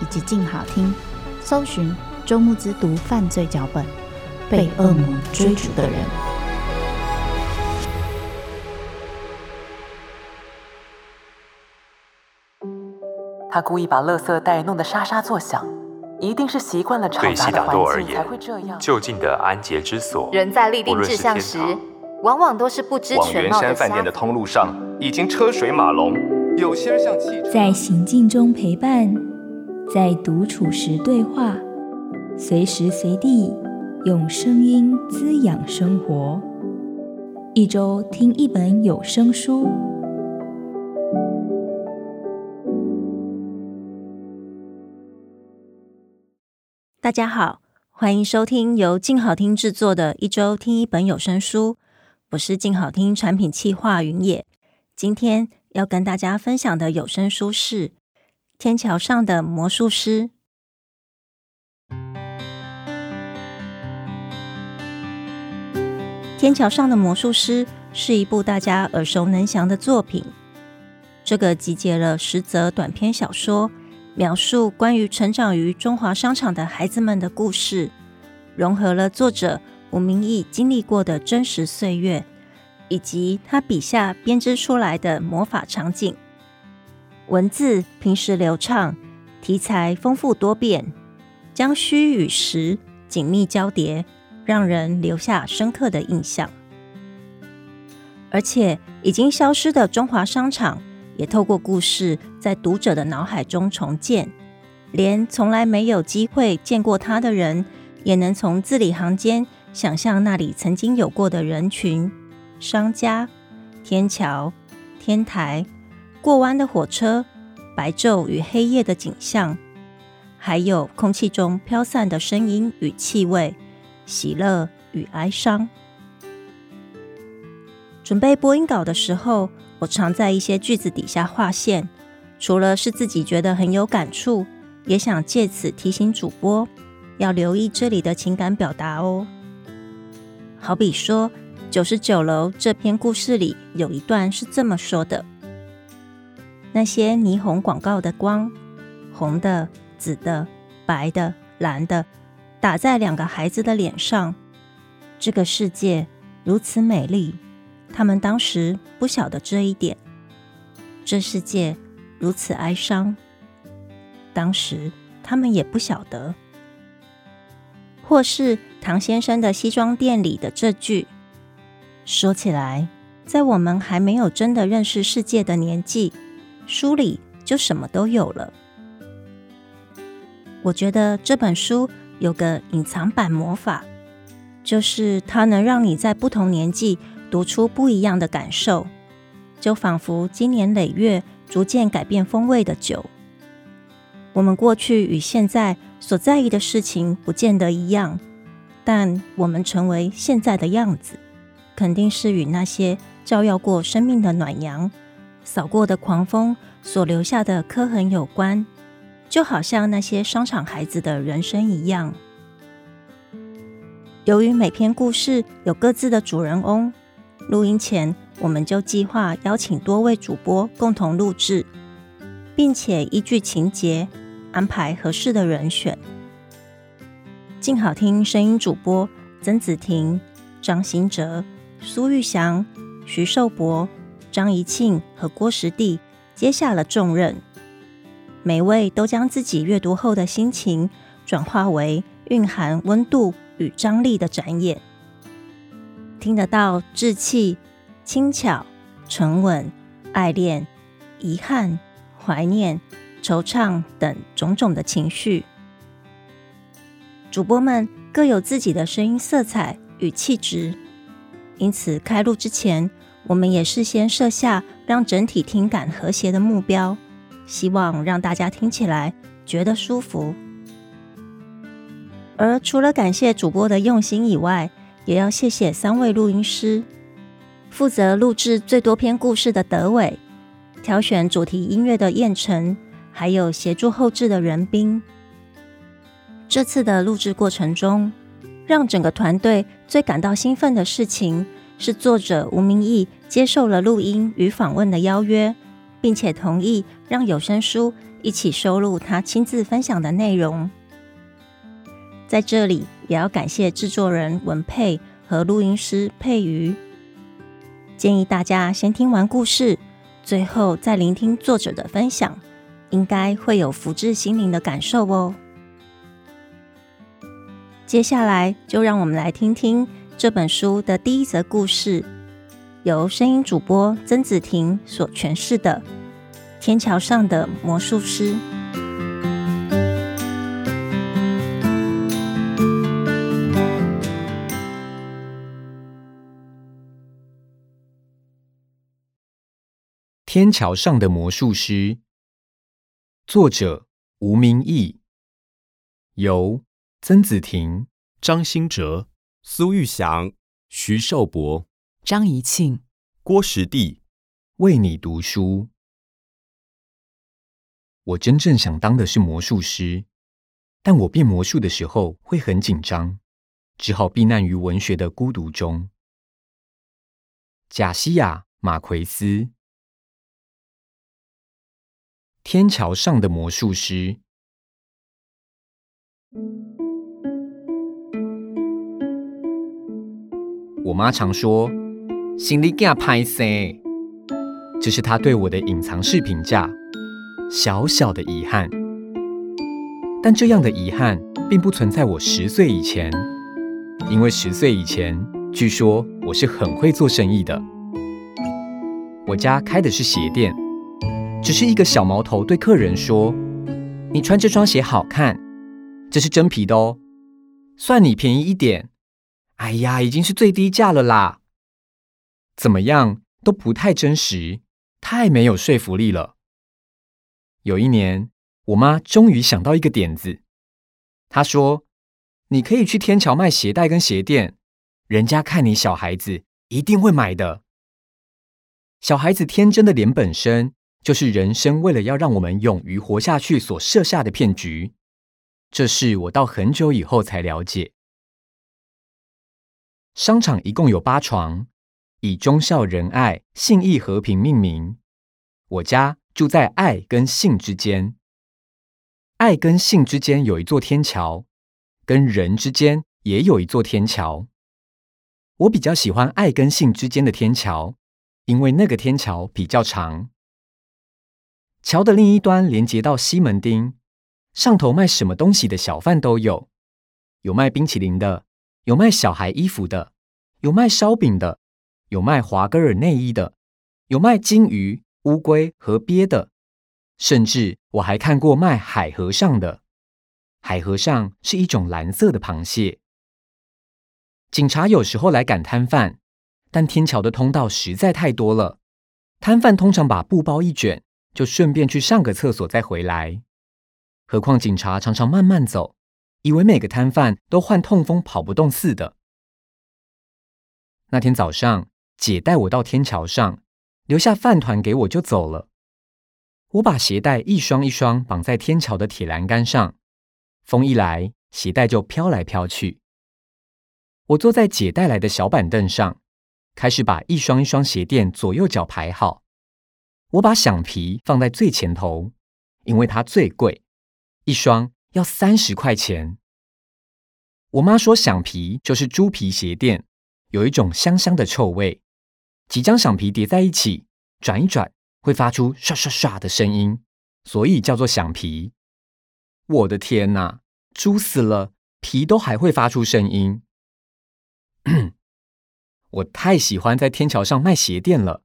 以及静好听，搜寻。周慕之读犯罪脚本，被恶魔追逐的人。他故意把垃圾袋弄得沙沙作响，一定是习惯了吵杂的环境才会这样。就近的安洁之所，人在立定志向时，往往都是不知全貌的。往圆山饭店的通路上已经车水马龙，有些人像汽车，在行进中陪伴，在独处时对话。随时随地用声音滋养生活，一周听一本有声书。大家好，欢迎收听由静好听制作的一周听一本有声书。我是静好听产品企划云野，今天要跟大家分享的有声书是《天桥上的魔术师》。《天桥上的魔术师》是一部大家耳熟能详的作品。这个集结了十则短篇小说，描述关于成长于中华商场的孩子们的故事，融合了作者吴明义经历过的真实岁月，以及他笔下编织出来的魔法场景。文字平实流畅，题材丰富多变，将虚与实紧密交叠。让人留下深刻的印象，而且已经消失的中华商场，也透过故事在读者的脑海中重建。连从来没有机会见过他的人，也能从字里行间想象那里曾经有过的人群、商家、天桥、天台、过弯的火车、白昼与黑夜的景象，还有空气中飘散的声音与气味。喜乐与哀伤。准备播音稿的时候，我常在一些句子底下划线，除了是自己觉得很有感触，也想借此提醒主播要留意这里的情感表达哦。好比说，九十九楼这篇故事里有一段是这么说的：那些霓虹广告的光，红的、紫的、白的、蓝的。打在两个孩子的脸上，这个世界如此美丽，他们当时不晓得这一点。这世界如此哀伤，当时他们也不晓得。或是唐先生的西装店里的这句：“说起来，在我们还没有真的认识世界的年纪，书里就什么都有了。”我觉得这本书。有个隐藏版魔法，就是它能让你在不同年纪读出不一样的感受，就仿佛经年累月逐渐改变风味的酒。我们过去与现在所在意的事情不见得一样，但我们成为现在的样子，肯定是与那些照耀过生命的暖阳、扫过的狂风所留下的刻痕有关。就好像那些商场孩子的人生一样。由于每篇故事有各自的主人翁，录音前我们就计划邀请多位主播共同录制，并且依据情节安排合适的人选。静好听声音主播曾子婷、张新哲、苏玉祥、徐寿博、张怡庆和郭实地接下了重任。每位都将自己阅读后的心情转化为蕴含温度与张力的展演，听得到稚气、轻巧、沉稳、爱恋、遗憾、怀念、惆怅等种种的情绪。主播们各有自己的声音色彩与气质，因此开录之前，我们也事先设下让整体听感和谐的目标，希望让大家听起来觉得舒服。而除了感谢主播的用心以外，也要谢谢三位录音师，负责录制最多篇故事的德伟，挑选主题音乐的燕晨，还有协助后制的仁彬。这次的录制过程中，让整个团队最感到兴奋的事情是，作者吴明义接受了录音与访问的邀约，并且同意让有声书一起收录他亲自分享的内容。在这里，也要感谢制作人文佩和录音师佩瑜。建议大家先听完故事，最后再聆听作者的分享，应该会有福至心灵的感受哦。接下来，就让我们来听听这本书的第一则故事，由声音主播曾子婷所诠释的《天桥上的魔术师》。天桥上的魔术师，作者吴明义，由曾子婷、张新哲、苏玉祥、徐寿博、张怡庆、郭时弟为你读书。我真正想当的是魔术师，但我变魔术的时候会很紧张，只好避难于文学的孤独中。贾西亚·马奎斯。天桥上的魔术师。我妈常说：“心里惊歹势。”这是他对我的隐藏式评价，小小的遗憾。但这样的遗憾并不存在我十岁以前，因为十岁以前，据说我是很会做生意的。我家开的是鞋店。只是一个小毛头对客人说：“你穿这双鞋好看，这是真皮的哦，算你便宜一点。”哎呀，已经是最低价了啦！怎么样都不太真实，太没有说服力了。有一年，我妈终于想到一个点子，她说：“你可以去天桥卖鞋带跟鞋垫，人家看你小孩子一定会买的。”小孩子天真的脸本身。就是人生为了要让我们勇于活下去所设下的骗局，这是我到很久以后才了解。商场一共有八床，以忠孝仁爱、信义和平命名。我家住在爱跟信之间，爱跟信之间有一座天桥，跟人之间也有一座天桥。我比较喜欢爱跟信之间的天桥，因为那个天桥比较长。桥的另一端连接到西门町，上头卖什么东西的小贩都有，有卖冰淇淋的，有卖小孩衣服的，有卖烧饼的，有卖华格尔内衣的，有卖金鱼、乌龟和鳖的，甚至我还看过卖海和尚的。海和尚是一种蓝色的螃蟹。警察有时候来赶摊贩，但天桥的通道实在太多了，摊贩通常把布包一卷。就顺便去上个厕所再回来。何况警察常常慢慢走，以为每个摊贩都患痛风跑不动似的。那天早上，姐带我到天桥上，留下饭团给我就走了。我把鞋带一双一双绑在天桥的铁栏杆上，风一来，鞋带就飘来飘去。我坐在姐带来的小板凳上，开始把一双一双鞋垫左右脚排好。我把响皮放在最前头，因为它最贵，一双要三十块钱。我妈说响皮就是猪皮鞋垫，有一种香香的臭味。几张响皮叠在一起，转一转会发出唰唰唰的声音，所以叫做响皮。我的天哪，猪死了，皮都还会发出声音。我太喜欢在天桥上卖鞋垫了。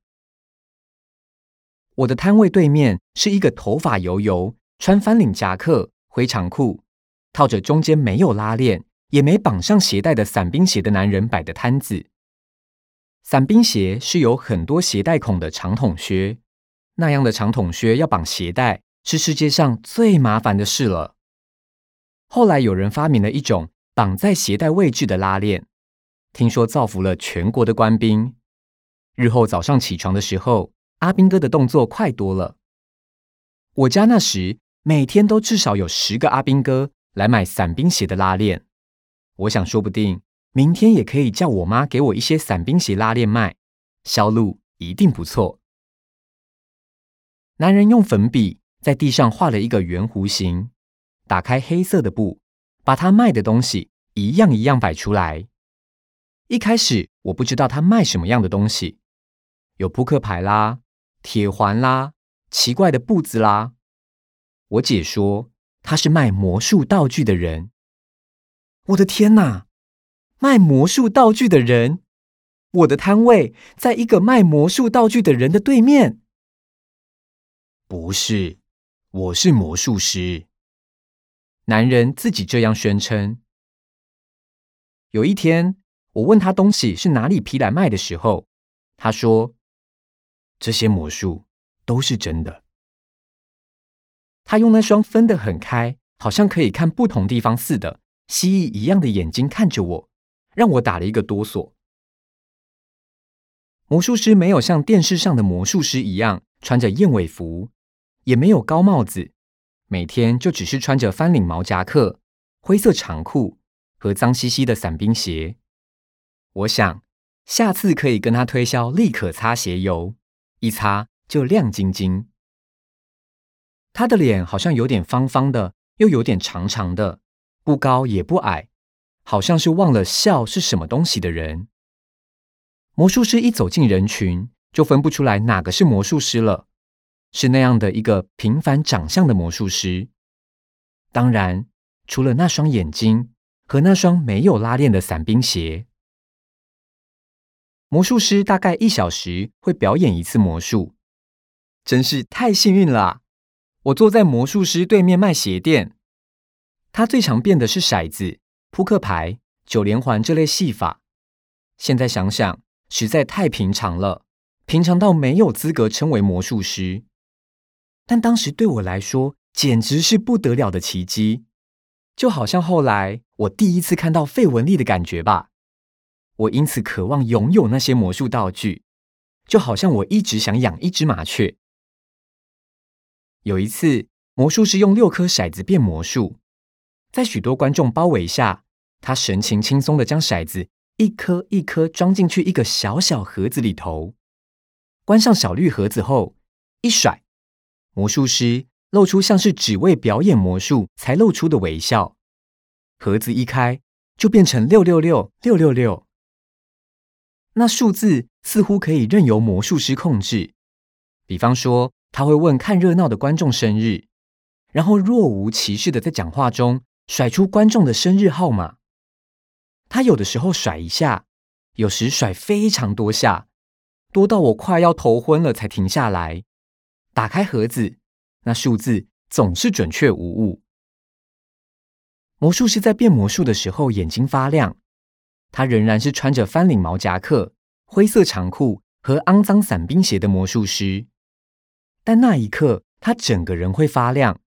我的摊位对面是一个头发油油、穿翻领夹克、灰长裤，套着中间没有拉链，也没绑上鞋带的伞兵鞋的男人摆的摊子。伞兵鞋是有很多鞋带孔的长筒靴，那样的长筒靴要绑鞋带是世界上最麻烦的事了。后来有人发明了一种绑在鞋带位置的拉链，听说造福了全国的官兵。日后早上起床的时候，阿兵哥的动作快多了。我家那时每天都至少有十个阿兵哥来买伞兵鞋的拉链。我想说不定。明天也可以叫我妈给我一些伞兵鞋拉链卖，销路一定不错。男人用粉笔在地上画了一个圆弧形，打开黑色的布，把他卖的东西一样一样摆出来。一开始我不知道他卖什么样的东西，有扑克牌啦、铁环啦、奇怪的布子啦。我姐说他是卖魔术道具的人。我的天哪！卖魔术道具的人，我的摊位在一个卖魔术道具的人的对面。不是，我是魔术师。男人自己这样宣称。有一天，我问他东西是哪里批来卖的时候，他说：“这些魔术都是真的。”他用那双分得很开，好像可以看不同地方似的蜥蜴一样的眼睛看着我。让我打了一个哆嗦。魔术师没有像电视上的魔术师一样穿着燕尾服，也没有高帽子，每天就只是穿着翻领毛夹克、灰色长裤和脏兮兮的伞兵鞋。我想下次可以跟他推销立可擦鞋油，一擦就亮晶晶。他的脸好像有点方方的，又有点长长的，不高也不矮。好像是忘了笑是什么东西的人。魔术师一走进人群，就分不出来哪个是魔术师了。是那样的一个平凡长相的魔术师。当然，除了那双眼睛和那双没有拉链的伞兵鞋。魔术师大概一小时会表演一次魔术，真是太幸运了。我坐在魔术师对面卖鞋垫，他最常变的是骰子。扑克牌、九连环这类戏法，现在想想实在太平常了，平常到没有资格称为魔术师。但当时对我来说，简直是不得了的奇迹，就好像后来我第一次看到费雯丽的感觉吧。我因此渴望拥有那些魔术道具，就好像我一直想养一只麻雀。有一次，魔术师用六颗骰子变魔术，在许多观众包围下。他神情轻松地将骰子一颗一颗装进去一个小小盒子里头，关上小绿盒子后，一甩，魔术师露出像是只为表演魔术才露出的微笑。盒子一开，就变成六六六六六六。那数字似乎可以任由魔术师控制，比方说，他会问看热闹的观众生日，然后若无其事地在讲话中甩出观众的生日号码。他有的时候甩一下，有时甩非常多下，多到我快要头昏了才停下来。打开盒子，那数字总是准确无误。魔术师在变魔术的时候眼睛发亮，他仍然是穿着翻领毛夹克、灰色长裤和肮脏伞兵鞋的魔术师。但那一刻，他整个人会发亮，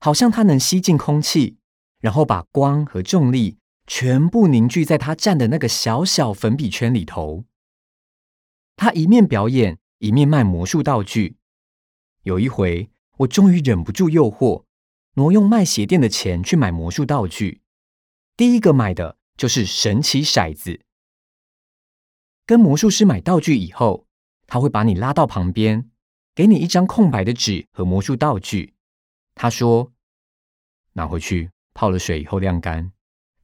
好像他能吸进空气，然后把光和重力。全部凝聚在他站的那个小小粉笔圈里头。他一面表演，一面卖魔术道具。有一回，我终于忍不住诱惑，挪用卖鞋垫的钱去买魔术道具。第一个买的就是神奇骰子。跟魔术师买道具以后，他会把你拉到旁边，给你一张空白的纸和魔术道具。他说：“拿回去泡了水以后晾干。”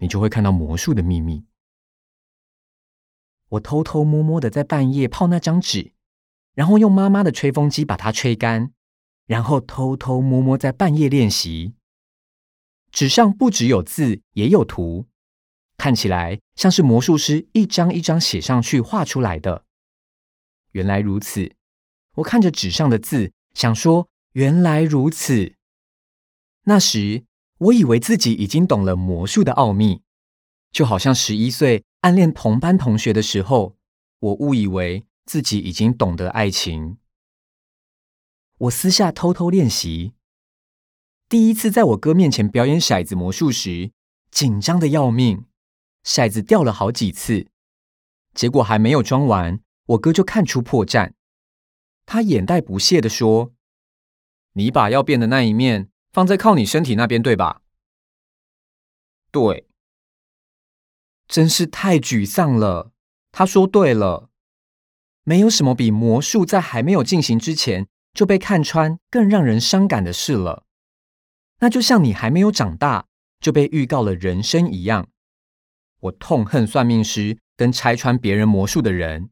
你就会看到魔术的秘密。我偷偷摸摸的在半夜泡那张纸，然后用妈妈的吹风机把它吹干，然后偷偷摸摸在半夜练习。纸上不只有字，也有图，看起来像是魔术师一张一张写上去画出来的。原来如此，我看着纸上的字，想说：原来如此。那时，我以为自己已经懂了魔术的奥秘，就好像十一岁暗恋同班同学的时候，我误以为自己已经懂得爱情。我私下偷偷练习。第一次在我哥面前表演骰子魔术时，紧张的要命，骰子掉了好几次。结果还没有装完，我哥就看出破绽，他眼带不屑地说：“你把要变的那一面。”放在靠你身体那边，对吧？对，真是太沮丧了。他说对了，没有什么比魔术在还没有进行之前就被看穿更让人伤感的事了。那就像你还没有长大就被预告了人生一样。我痛恨算命师跟拆穿别人魔术的人。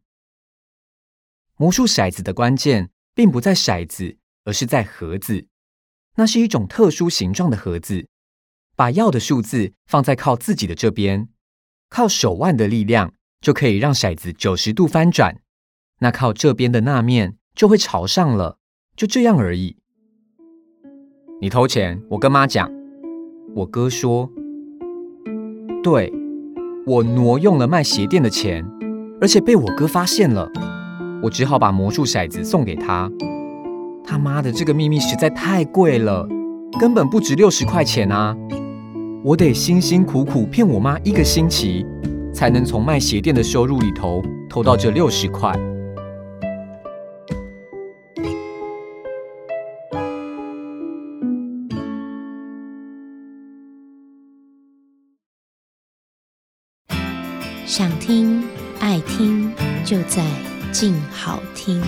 魔术骰子的关键并不在骰子，而是在盒子。那是一种特殊形状的盒子，把要的数字放在靠自己的这边，靠手腕的力量就可以让骰子九十度翻转。那靠这边的那面就会朝上了，就这样而已。你偷钱，我跟妈讲。我哥说，对，我挪用了卖鞋垫的钱，而且被我哥发现了，我只好把魔术骰子送给他。他妈的，这个秘密实在太贵了，根本不值六十块钱啊！我得辛辛苦苦骗我妈一个星期，才能从卖鞋垫的收入里头偷到这六十块。想听爱听，就在静好听。